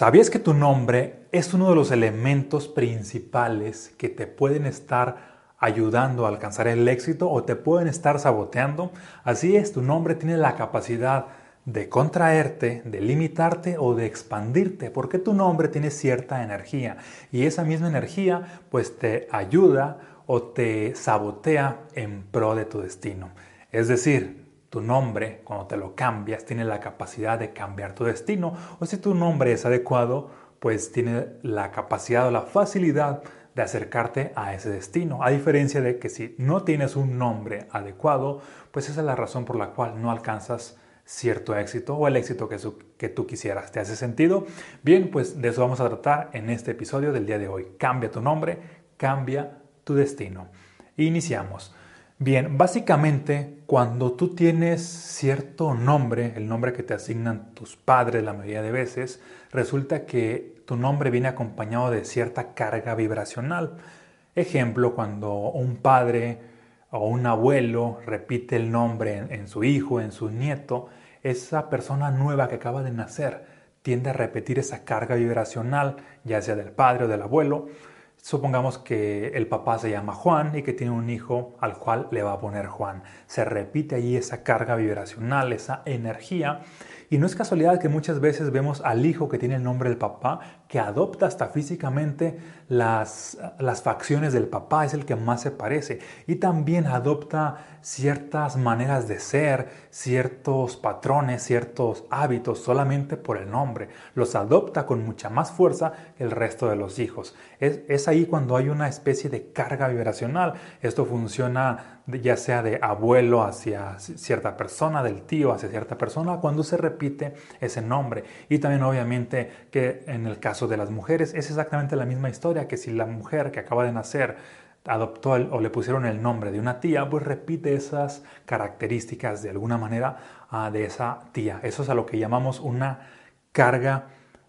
¿Sabías que tu nombre es uno de los elementos principales que te pueden estar ayudando a alcanzar el éxito o te pueden estar saboteando? Así es, tu nombre tiene la capacidad de contraerte, de limitarte o de expandirte, porque tu nombre tiene cierta energía y esa misma energía pues te ayuda o te sabotea en pro de tu destino. Es decir, tu nombre, cuando te lo cambias, tiene la capacidad de cambiar tu destino. O si tu nombre es adecuado, pues tiene la capacidad o la facilidad de acercarte a ese destino. A diferencia de que si no tienes un nombre adecuado, pues esa es la razón por la cual no alcanzas cierto éxito o el éxito que, que tú quisieras. ¿Te hace sentido? Bien, pues de eso vamos a tratar en este episodio del día de hoy. Cambia tu nombre, cambia tu destino. Iniciamos. Bien, básicamente cuando tú tienes cierto nombre, el nombre que te asignan tus padres la mayoría de veces, resulta que tu nombre viene acompañado de cierta carga vibracional. Ejemplo, cuando un padre o un abuelo repite el nombre en, su hijo, en su nieto, esa persona nueva que acaba de nacer tiende a repetir esa carga vibracional, ya sea del padre o del abuelo, Supongamos que el papá se llama Juan y que tiene un hijo al cual le va a poner Juan. Se repite ahí esa carga vibracional, esa energía. Y no es casualidad que muchas veces vemos al hijo que tiene el nombre del papá, que adopta hasta físicamente las, las facciones del papá, es el que más se parece. Y también adopta ciertas maneras de ser, ciertos patrones, ciertos hábitos solamente por el nombre. Los adopta con mucha más fuerza que el resto de los hijos. Es, es ahí cuando hay una especie de carga vibracional. Esto funciona ya sea de abuelo hacia cierta persona, del tío hacia cierta persona, cuando se repite ese nombre. Y también obviamente que en el caso de las mujeres es exactamente la misma historia, que si la mujer que acaba de nacer adoptó o le pusieron el nombre de una tía, pues repite esas características de alguna manera ah, de esa tía. Eso es a lo que llamamos una carga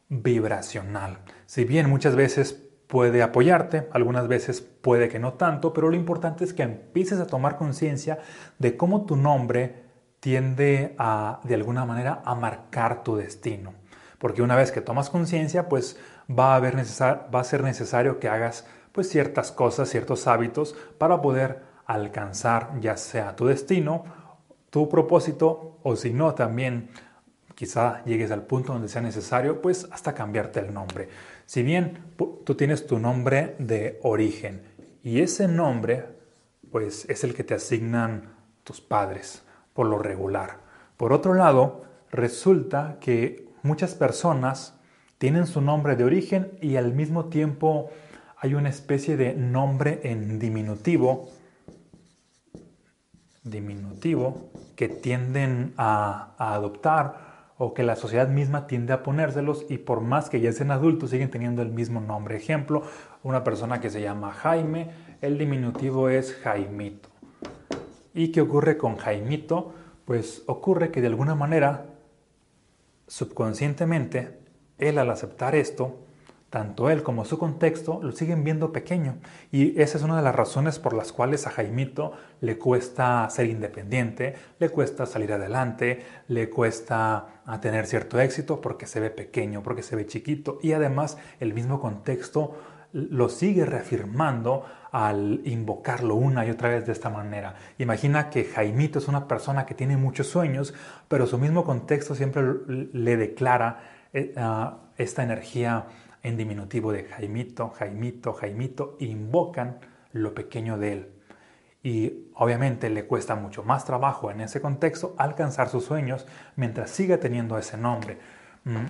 vibracional. Si bien muchas veces puede apoyarte, algunas veces puede que no tanto, pero lo importante es que empieces a tomar conciencia de cómo tu nombre tiende a, de alguna manera, a marcar tu destino. Porque una vez que tomas conciencia, pues va a, haber va a ser necesario que hagas pues ciertas cosas, ciertos hábitos para poder alcanzar ya sea tu destino, tu propósito o si no también quizá llegues al punto donde sea necesario pues hasta cambiarte el nombre. Si bien tú tienes tu nombre de origen y ese nombre pues es el que te asignan tus padres por lo regular. Por otro lado, resulta que muchas personas tienen su nombre de origen y al mismo tiempo hay una especie de nombre en diminutivo, diminutivo, que tienden a, adoptar o que la sociedad misma tiende a ponérselos y por más que ya sean adultos siguen teniendo el mismo nombre. Ejemplo, una persona que se llama Jaime, el diminutivo es Jaimito. ¿Y qué ocurre con Jaimito? Pues ocurre que de alguna manera, subconscientemente, él al aceptar esto, tanto él como su contexto lo siguen viendo pequeño. Y esa es una de las razones por las cuales a Jaimito le cuesta ser independiente, le cuesta salir adelante, le cuesta tener cierto éxito porque se ve pequeño, porque se ve chiquito. Y además el mismo contexto lo sigue reafirmando al invocarlo una y otra vez de esta manera. Imagina que Jaimito es una persona que tiene muchos sueños, pero su mismo contexto siempre le declara eh, ah, esta energía en diminutivo de Jaimito, Jaimito, Jaimito, invocan lo pequeño de él. Y obviamente le cuesta mucho más trabajo en ese contexto alcanzar sus sueños mientras siga teniendo ese nombre. Mm,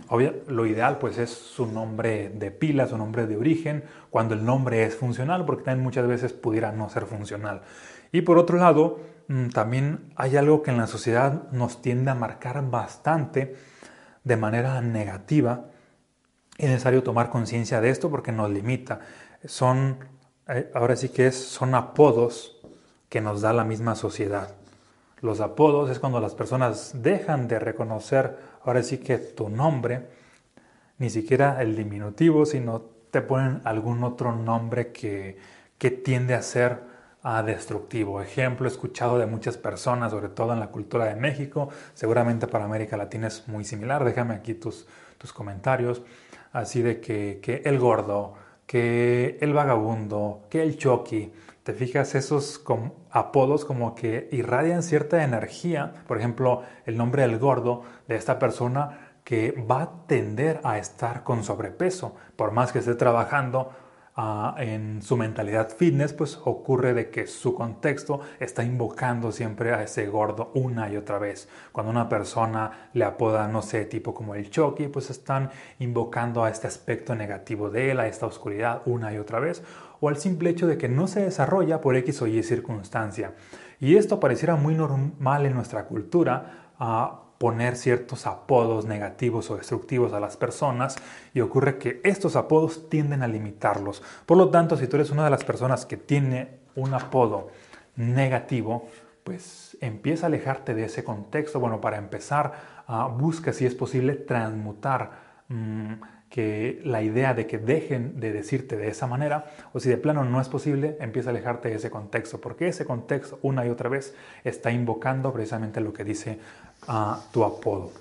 lo ideal pues es su nombre de pila, su nombre de origen, cuando el nombre es funcional, porque también muchas veces pudiera no ser funcional. Y por otro lado, mm, también hay algo que en la sociedad nos tiende a marcar bastante de manera negativa es necesario tomar conciencia de esto porque nos limita. Son, eh, ahora sí que es, son apodos que nos da la misma sociedad. Los apodos es cuando las personas dejan de reconocer, ahora sí que tu nombre, ni siquiera el diminutivo, sino te ponen algún otro nombre que, que tiende a ser a destructivo. Ejemplo escuchado de muchas personas, sobre todo en la cultura de México, seguramente para América Latina es muy similar. Déjame aquí tus, tus comentarios así de que, que el gordo, que el vagabundo, que el choqui. Te fijas, esos apodos como que irradian cierta energía. Por ejemplo, el nombre del gordo de esta persona que va a tender a estar con sobrepeso. Por más que esté trabajando ah, en su mentalidad fitness, pues ocurre de que su contexto está invocando siempre a ese gordo una y otra vez. Cuando una persona le apoda, no sé, tipo como el Chucky, pues están invocando a este aspecto negativo de él, a esta oscuridad una y otra vez, o al simple hecho de que no se desarrolla por X o Y circunstancia. Y esto pareciera muy normal en nuestra cultura, uh, poner ciertos apodos negativos o destructivos a las personas y ocurre que estos apodos tienden a limitarlos. Por lo tanto, si tú eres una de las personas que tiene un apodo negativo, pues empieza a alejarte de ese contexto. Bueno, para empezar, uh, busca si es posible transmutar mm, que la idea de que dejen de decirte de esa manera, o si de plano no es posible, empieza a alejarte de ese contexto, porque ese contexto una y otra vez está invocando precisamente lo que dice uh, tu apodo.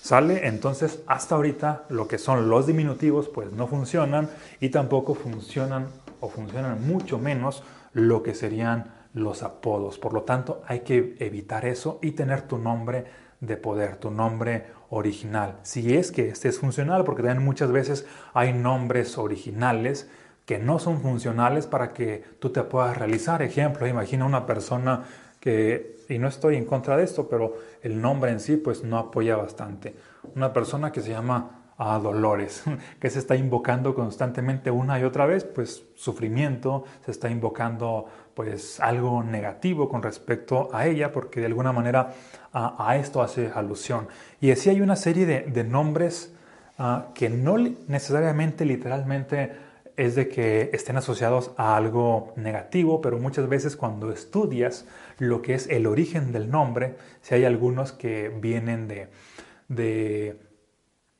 ¿Sale? Entonces, hasta ahorita lo que son los diminutivos pues no funcionan y tampoco funcionan o funcionan mucho menos lo que serían los apodos. Por lo tanto, hay que evitar eso y tener tu nombre de poder, tu nombre original. Si es que este es funcional, porque también muchas veces hay nombres originales que no son funcionales para que tú te puedas realizar. Ejemplo, imagina una persona que, y no estoy en contra de esto, pero el nombre en sí pues no apoya bastante. Una persona que se llama a Dolores, que se está invocando constantemente una y otra vez, pues sufrimiento, se está invocando pues algo negativo con respecto a ella, porque de alguna manera a, esto hace alusión. Y así hay una serie de, nombres ah, que no necesariamente literalmente es de que estén asociados a algo negativo, pero muchas veces cuando estudias lo que es el origen del nombre, si hay algunos que vienen de, de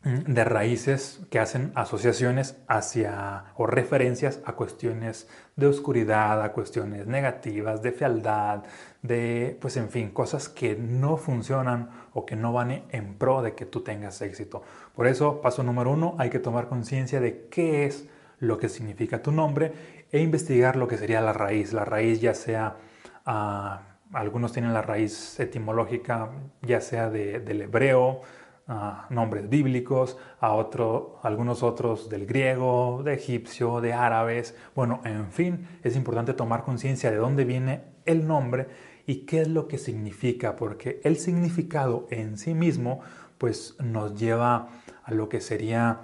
de raíces que hacen asociaciones hacia o referencias a cuestiones de oscuridad, a cuestiones negativas, de fealdad, de, pues en fin, cosas que no funcionan o que no van en pro de que tú tengas éxito. Por eso, paso número uno, hay que tomar conciencia de qué es lo que significa tu nombre e investigar lo que sería la raíz. La raíz ya sea... Ah, algunos tienen la raíz etimológica ya sea del hebreo, nombres bíblicos, a otro, algunos otros del griego, de egipcio, de árabes. Bueno, en fin, es importante tomar conciencia de dónde viene el nombre y qué es lo que significa, porque el significado en sí mismo pues nos lleva a lo que sería,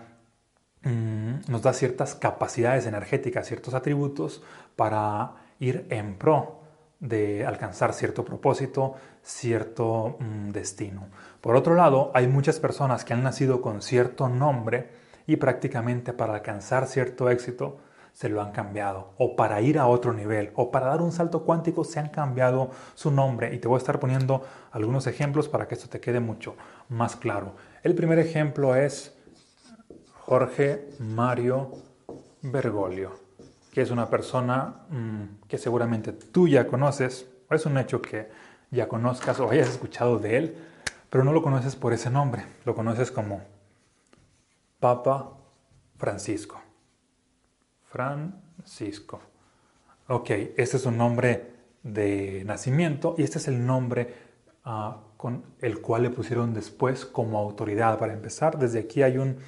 mm, nos da ciertas capacidades energéticas, ciertos atributos para ir en pro de alcanzar cierto propósito, cierto mm, destino. Por otro lado, hay muchas personas que han nacido con cierto nombre y prácticamente para alcanzar cierto éxito se lo han cambiado, o para ir a otro nivel, o para dar un salto cuántico se han cambiado su nombre. Y te voy a estar poniendo algunos ejemplos para que esto te quede mucho más claro. El primer ejemplo es Jorge Mario Bergoglio, que es una persona mm, que seguramente tú ya conoces, o es un hecho que ya conozcas o hayas escuchado de él, pero no lo conoces por ese nombre, lo conoces como Papa Francisco. Francisco. Ok, este es un nombre de nacimiento y este es el nombre ah, con el cual le pusieron después como autoridad. Para empezar, desde aquí hay un,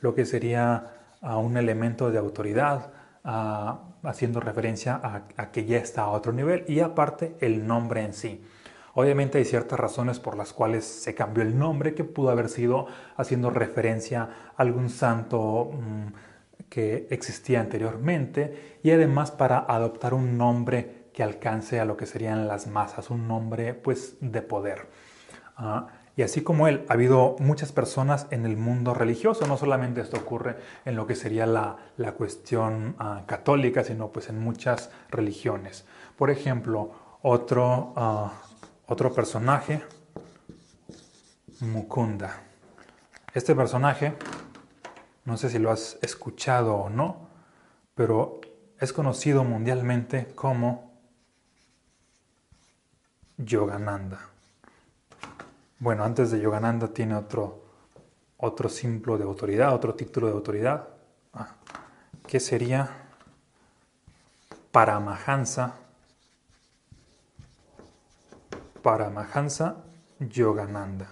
lo que sería ah, un elemento de autoridad, ah, haciendo referencia a que ya está a otro nivel y aparte el nombre en sí. Obviamente hay ciertas razones por las cuales se cambió el nombre, que pudo haber sido haciendo referencia a algún santo mm, que existía anteriormente y además para adoptar un nombre que alcance a lo que serían las masas, un nombre pues de poder. Ah, y así como él, ha habido muchas personas en el mundo religioso, no solamente esto ocurre en lo que sería la, cuestión ah, católica, sino pues en muchas religiones. Por ejemplo, otro ah, otro personaje, Mukunda. Este personaje, no sé si lo has escuchado o no, pero es conocido mundialmente como Yogananda. Bueno, antes de Yogananda tiene otro, otro símbolo de autoridad, otro título de autoridad, ah, que sería Paramahansa, Paramahansa Yogananda.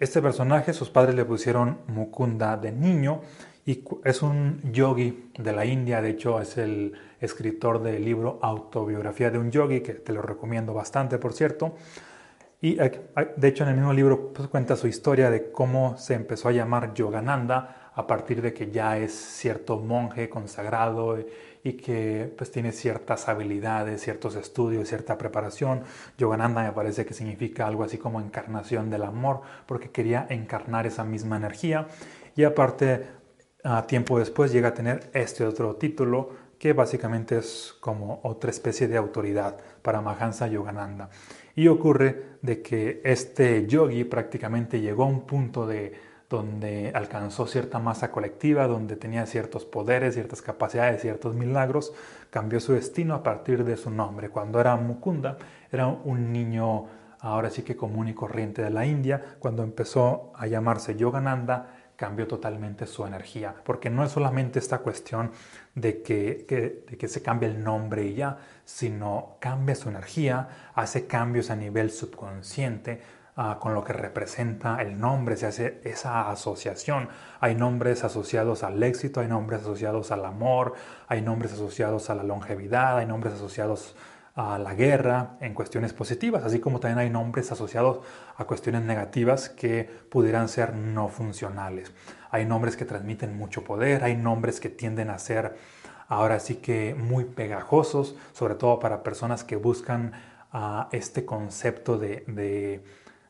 Este personaje, sus padres le pusieron Mukunda de niño y es un yogi de la India, de hecho es el escritor del libro Autobiografía de un yogi, que te lo recomiendo bastante, por cierto. Y de hecho en el mismo libro pues, cuenta su historia de cómo se empezó a llamar Yogananda a partir de que ya es cierto monje consagrado y que pues tiene ciertas habilidades, ciertos estudios, cierta preparación. Yogananda me parece que significa algo así como encarnación del amor, porque quería encarnar esa misma energía. Y aparte, a tiempo después llega a tener este otro título que básicamente es como otra especie de autoridad para Mahansa Yogananda. Y ocurre de que este yogi prácticamente llegó a un punto de donde alcanzó cierta masa colectiva, donde tenía ciertos poderes, ciertas capacidades, ciertos milagros, cambió su destino a partir de su nombre. Cuando era Mukunda, era un niño ahora sí que común y corriente de la India, cuando empezó a llamarse Yogananda, cambió totalmente su energía, porque no es solamente esta cuestión de que, de que se cambie el nombre y ya, sino cambia su energía, hace cambios a nivel subconsciente, Ah, con lo que representa el nombre, se hace esa asociación. Hay nombres asociados al éxito, hay nombres asociados al amor, hay nombres asociados a la longevidad, hay nombres asociados a la guerra en cuestiones positivas, así como también hay nombres asociados a cuestiones negativas que pudieran ser no funcionales. Hay nombres que transmiten mucho poder, hay nombres que tienden a ser ahora sí que muy pegajosos, sobre todo para personas que buscan ah, este concepto de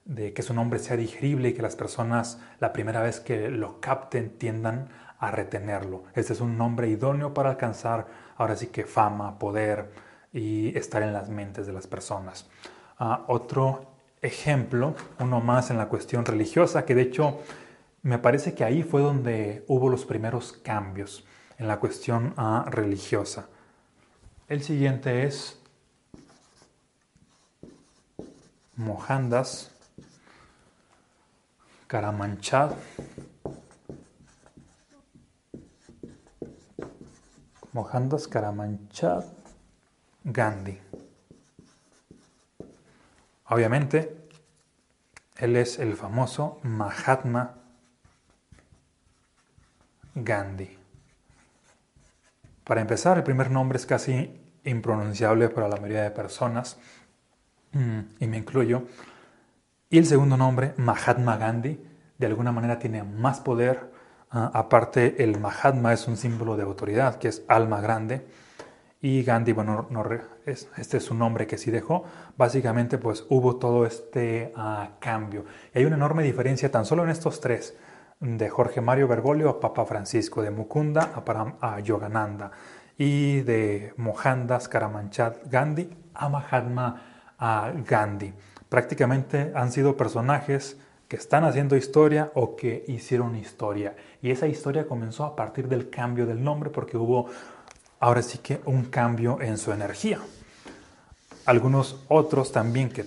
de que su nombre sea digerible y que las personas la primera vez que lo capten tiendan a retenerlo. Este es un nombre idóneo para alcanzar ahora sí que fama, poder y estar en las mentes de las personas. Ah, otro ejemplo, uno más en la cuestión religiosa, que de hecho me parece que ahí fue donde hubo los primeros cambios en la cuestión ah, religiosa. El siguiente es Mohandas Karamanchad, Mohandas Karamanchad Gandhi. Obviamente, él es el famoso Mahatma Gandhi. Para empezar, el primer nombre es casi impronunciable para la mayoría de personas, mm, y me incluyo. Y el segundo nombre, Mahatma Gandhi, de alguna manera tiene más poder. Ah, aparte, el Mahatma es un símbolo de autoridad, que es alma grande. Y Gandhi, bueno, este es su nombre que sí dejó. Básicamente, pues hubo todo este ah, cambio. Y hay una enorme diferencia tan solo en estos tres, de Jorge Mario Bergoglio a Papa Francisco, de Mukunda a, a Yogananda y de Mohandas Karamanchad Gandhi a Mahatma Gandhi prácticamente han sido personajes que están haciendo historia o que hicieron historia. Y esa historia comenzó a partir del cambio del nombre porque hubo ahora sí que un cambio en su energía. Algunos otros también que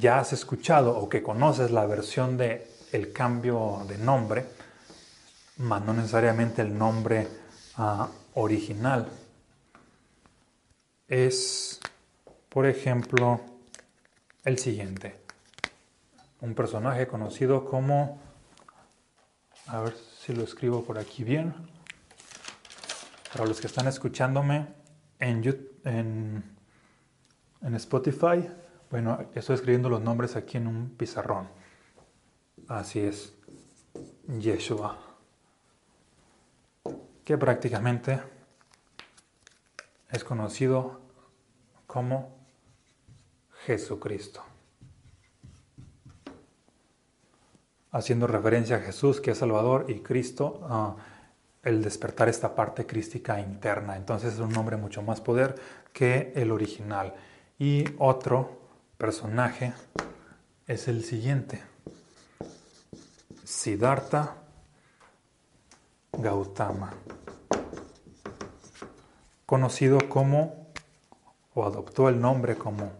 ya has escuchado o que conoces la versión de el cambio de nombre, más no necesariamente el nombre ah, original. Es, por ejemplo, el siguiente. Un personaje conocido como... A ver si lo escribo por aquí bien. Para los que están escuchándome en, en, Spotify, bueno, estoy escribiendo los nombres aquí en un pizarrón. Así es. Yeshua. Que prácticamente es conocido como Jesucristo. Haciendo referencia a Jesús, que es Salvador, y Cristo, ah, el despertar esta parte crística interna. Entonces es un nombre mucho más poder que el original. Y otro personaje es el siguiente. Siddhartha Gautama, conocido como, o adoptó el nombre como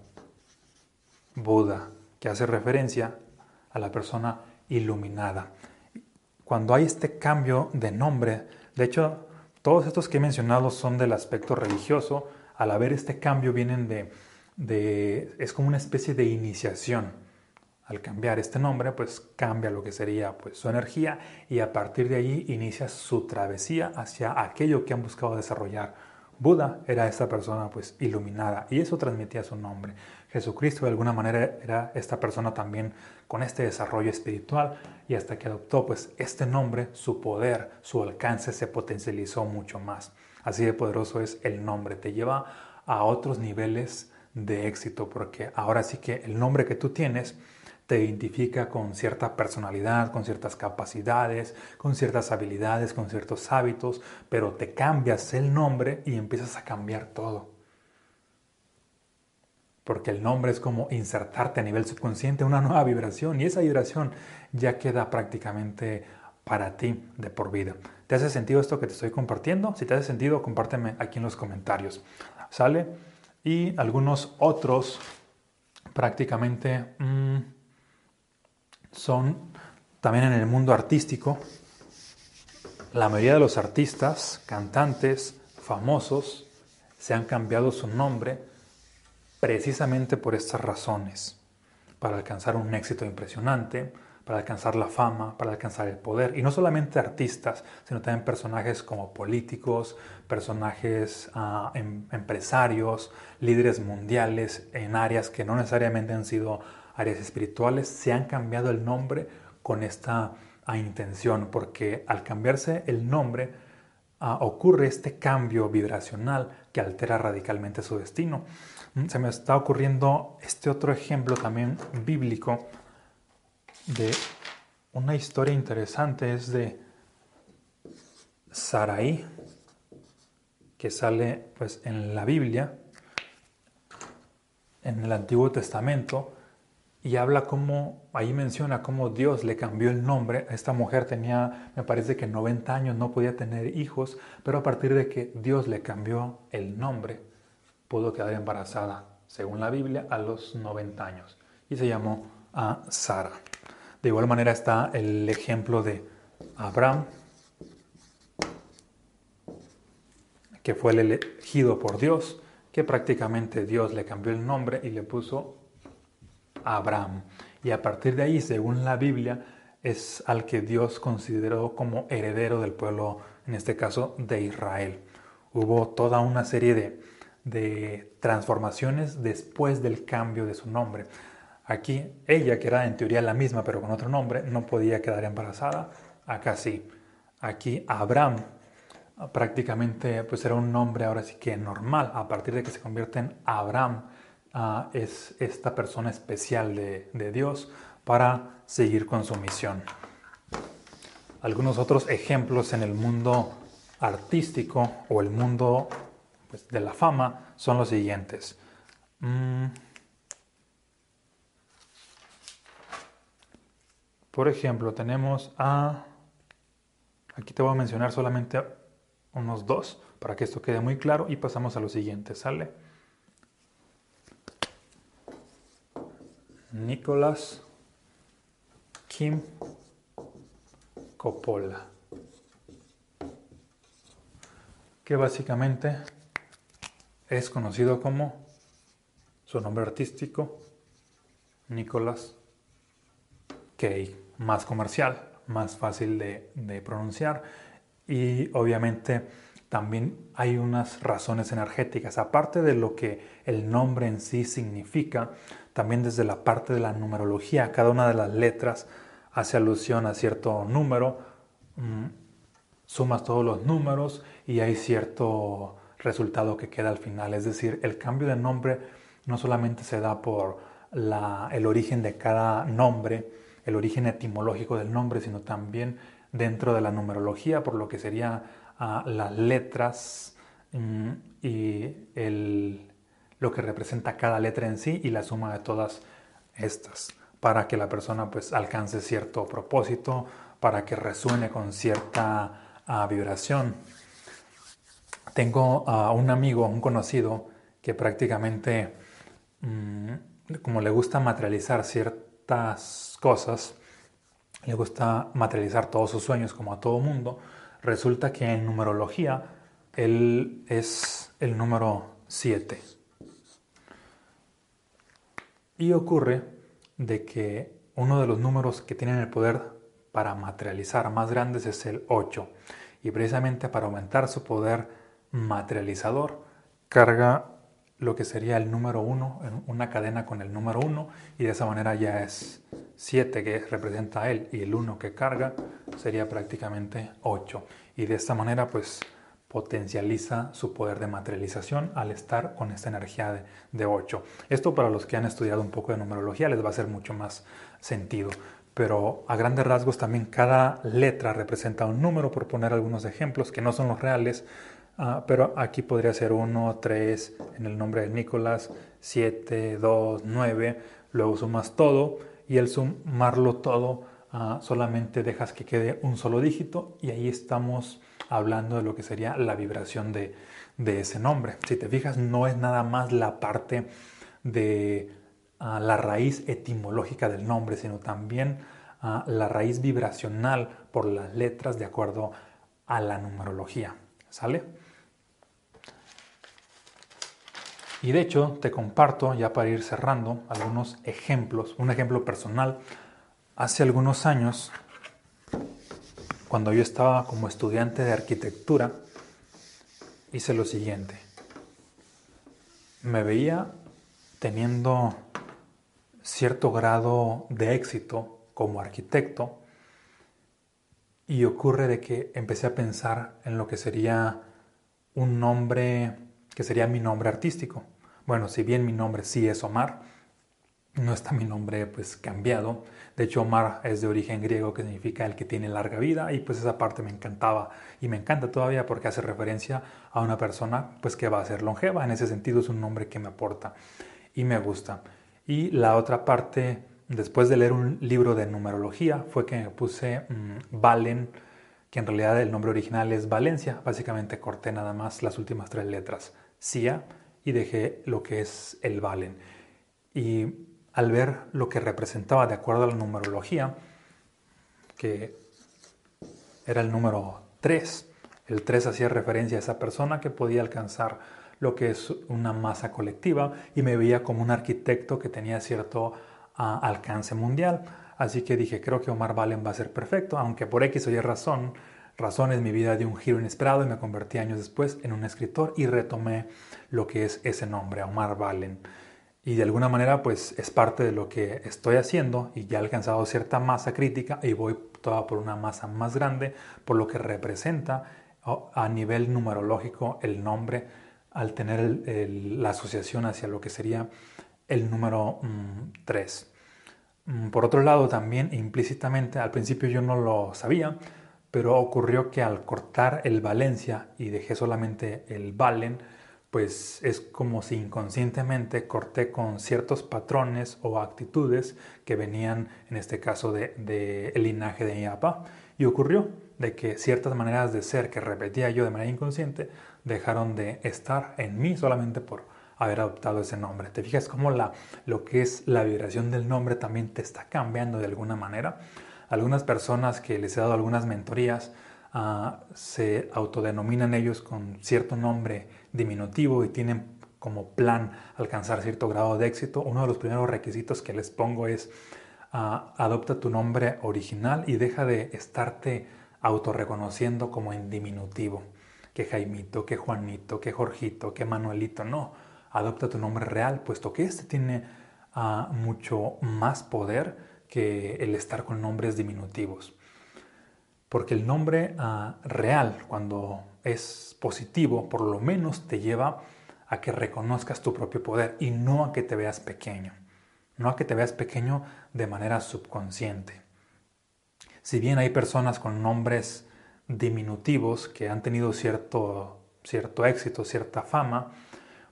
Buda, que hace referencia a la persona iluminada. Cuando hay este cambio de nombre, de hecho, todos estos que he mencionado son del aspecto religioso, al haber este cambio vienen de, de es como una especie de iniciación al cambiar este nombre, pues cambia lo que sería pues, su energía y a partir de ahí inicia su travesía hacia aquello que han buscado desarrollar. Buda era esta persona pues iluminada y eso transmitía su nombre. Jesucristo de alguna manera era esta persona también con este desarrollo espiritual y hasta que adoptó pues este nombre, su poder, su alcance se potencializó mucho más. Así de poderoso es el nombre, te lleva a otros niveles de éxito porque ahora sí que el nombre que tú tienes te identifica con cierta personalidad, con ciertas capacidades, con ciertas habilidades, con ciertos hábitos, pero te cambias el nombre y empiezas a cambiar todo. Porque el nombre es como insertarte a nivel subconsciente una nueva vibración y esa vibración ya queda prácticamente para ti de por vida. ¿Te hace sentido esto que te estoy compartiendo? Si te hace sentido, compárteme aquí en los comentarios. ¿Sale? Y algunos otros prácticamente... Mmm, son también en el mundo artístico. La mayoría de los artistas, cantantes, famosos, se han cambiado su nombre precisamente por estas razones, para alcanzar un éxito impresionante, para alcanzar la fama, para alcanzar el poder. Y no solamente artistas, sino también personajes como políticos, personajes ah, em, empresarios, líderes mundiales en áreas que no necesariamente han sido áreas espirituales, se han cambiado el nombre con esta ah, intención, porque al cambiarse el nombre ah, ocurre este cambio vibracional que altera radicalmente su destino. Mm, se me está ocurriendo este otro ejemplo también bíblico de una historia interesante, es de Saraí, que sale pues en la Biblia, en el Antiguo Testamento, y habla como, ahí menciona cómo Dios le cambió el nombre. Esta mujer tenía, me parece que 90 años, no podía tener hijos, pero a partir de que Dios le cambió el nombre, pudo quedar embarazada, según la Biblia, a los 90 años. Y se llamó a Sara. De igual manera está el ejemplo de Abraham, que fue el elegido por Dios, que prácticamente Dios le cambió el nombre y le puso Abraham. Y a partir de ahí, según la Biblia, es al que Dios consideró como heredero del pueblo, en este caso de Israel. Hubo toda una serie de, de transformaciones después del cambio de su nombre. Aquí ella, que era en teoría la misma pero con otro nombre, no podía quedar embarazada. Acá sí. Aquí Abraham prácticamente pues era un nombre ahora sí que normal. A partir de que se convierte en Abraham, es esta persona especial de, Dios para seguir con su misión. Algunos otros ejemplos en el mundo artístico o el mundo pues, de la fama son los siguientes. Mm. Por ejemplo, tenemos a... Aquí te voy a mencionar solamente unos dos para que esto quede muy claro y pasamos a lo siguiente, ¿sale? Nicolás Kim Coppola, que básicamente es conocido como su nombre artístico, Nicolás Kay, más comercial, más fácil de pronunciar. Y obviamente también hay unas razones energéticas, aparte de lo que el nombre en sí significa, también desde la parte de la numerología, cada una de las letras hace alusión a cierto número, mm, sumas todos los números y hay cierto resultado que queda al final. Es decir, el cambio de nombre no solamente se da por el origen de cada nombre, el origen etimológico del nombre, sino también dentro de la numerología, por lo que serían las letras mm, y el, lo que representa cada letra en sí y la suma de todas estas para que la persona pues alcance cierto propósito, para que resuene con cierta ah, vibración. Tengo a un amigo, un conocido, que prácticamente, mm, como le gusta materializar ciertas cosas, le gusta materializar todos sus sueños como a todo mundo, resulta que en numerología él es el número 7. Y ocurre de que uno de los números que tienen el poder para materializar más grandes es el 8. Y precisamente para aumentar su poder materializador, carga lo que sería el número 1 en una cadena con el número 1 y de esa manera ya es 7 que representa a él y el 1 que carga sería prácticamente 8 y de esta manera pues potencializa su poder de materialización al estar con esta energía de, de 8. Esto para los que han estudiado un poco de numerología les va a hacer mucho más sentido, pero a grandes rasgos también cada letra representa un número, por poner algunos ejemplos que no son los reales, Ah, pero aquí podría ser 1, 3 en el nombre de Nicolás, 7, 2, 9, luego sumas todo y el sumarlo todo ah, solamente dejas que quede un solo dígito y ahí estamos hablando de lo que sería la vibración de, de ese nombre. Si te fijas, no es nada más la parte de ah, la raíz etimológica del nombre, sino también la raíz vibracional por las letras de acuerdo a la numerología. ¿Sale? Y de hecho te comparto, ya para ir cerrando, algunos ejemplos. Un ejemplo personal. Hace algunos años, cuando yo estaba como estudiante de arquitectura, hice lo siguiente. Me veía teniendo cierto grado de éxito como arquitecto y ocurre de que empecé a pensar en lo que sería un nombre que sería mi nombre artístico. Bueno, si bien mi nombre sí es Omar, no está mi nombre pues cambiado. De hecho, Omar es de origen griego que significa el que tiene larga vida y pues esa parte me encantaba y me encanta todavía porque hace referencia a una persona pues que va a ser longeva. En ese sentido es un nombre que me aporta y me gusta. Y la otra parte, después de leer un libro de numerología, fue que me puse mm, Valen, que en realidad el nombre original es Valencia. Básicamente corté nada más las últimas tres letras. CIA y dejé lo que es el Valen. Y al ver lo que representaba de acuerdo a la numerología, que era el número 3, el 3 hacía referencia a esa persona que podía alcanzar lo que es una masa colectiva y me veía como un arquitecto que tenía cierto ah, alcance mundial. Así que dije, creo que Omar Valen va a ser perfecto, aunque por X o Y razón razones mi vida dio un giro inesperado y me convertí años después en un escritor y retomé lo que es ese nombre, Omar Valen. Y de alguna manera pues es parte de lo que estoy haciendo y ya he alcanzado cierta masa crítica y voy toda por una masa más grande por lo que representa a nivel numerológico el nombre al tener la asociación hacia lo que sería el número 3. Mm, mm, por otro lado, también implícitamente, al principio yo no lo sabía, pero ocurrió que al cortar el Valencia y dejé solamente el Valen, pues es como si inconscientemente corté con ciertos patrones o actitudes que venían, en este caso, del de, el linaje de mi papá. Y ocurrió de que ciertas maneras de ser que repetía yo de manera inconsciente dejaron de estar en mí solamente por haber adoptado ese nombre. ¿Te fijas cómo la, lo que es la vibración del nombre también te está cambiando de alguna manera? Algunas personas que les he dado algunas mentorías ah, se autodenominan ellos con cierto nombre diminutivo y tienen como plan alcanzar cierto grado de éxito. Uno de los primeros requisitos que les pongo es ah, adopta tu nombre original y deja de estarte autorreconociendo como en diminutivo. Que Jaimito, que Juanito, que Jorgito, que Manuelito. No, adopta tu nombre real, puesto que este tiene ah, mucho más poder que el estar con nombres diminutivos. Porque el nombre ah, real, cuando es positivo, por lo menos te lleva a que reconozcas tu propio poder y no a que te veas pequeño. No a que te veas pequeño de manera subconsciente. Si bien hay personas con nombres diminutivos que han tenido cierto, cierto éxito, cierta fama,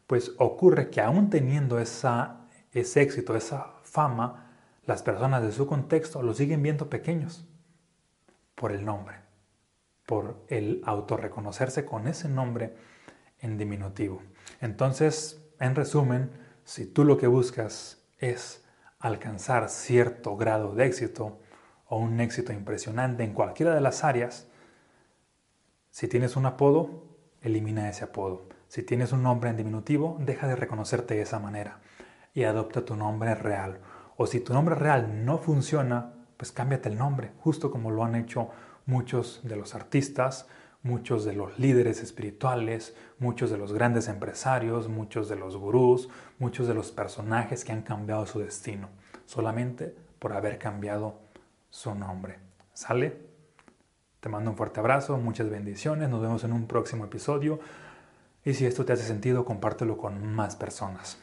pues ocurre que aún teniendo esa, ese éxito, esa fama, las personas de su contexto lo siguen viendo pequeños por el nombre, por el autorreconocerse con ese nombre en diminutivo. Entonces, en resumen, si tú lo que buscas es alcanzar cierto grado de éxito o un éxito impresionante en cualquiera de las áreas, si tienes un apodo, elimina ese apodo. Si tienes un nombre en diminutivo, deja de reconocerte de esa manera y adopta tu nombre real. O si tu nombre real no funciona, pues cámbiate el nombre, justo como lo han hecho muchos de los artistas, muchos de los líderes espirituales, muchos de los grandes empresarios, muchos de los gurús, muchos de los personajes que han cambiado su destino, solamente por haber cambiado su nombre. ¿Sale? Te mando un fuerte abrazo, muchas bendiciones, nos vemos en un próximo episodio y si esto te hace sentido, compártelo con más personas.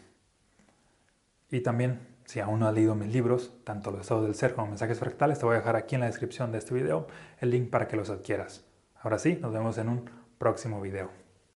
Y también, si aún no has leído mis libros, tanto Los estados del ser como Mensajes fractales, te voy a dejar aquí en la descripción de este video el link para que los adquieras. Ahora sí, nos vemos en un próximo video.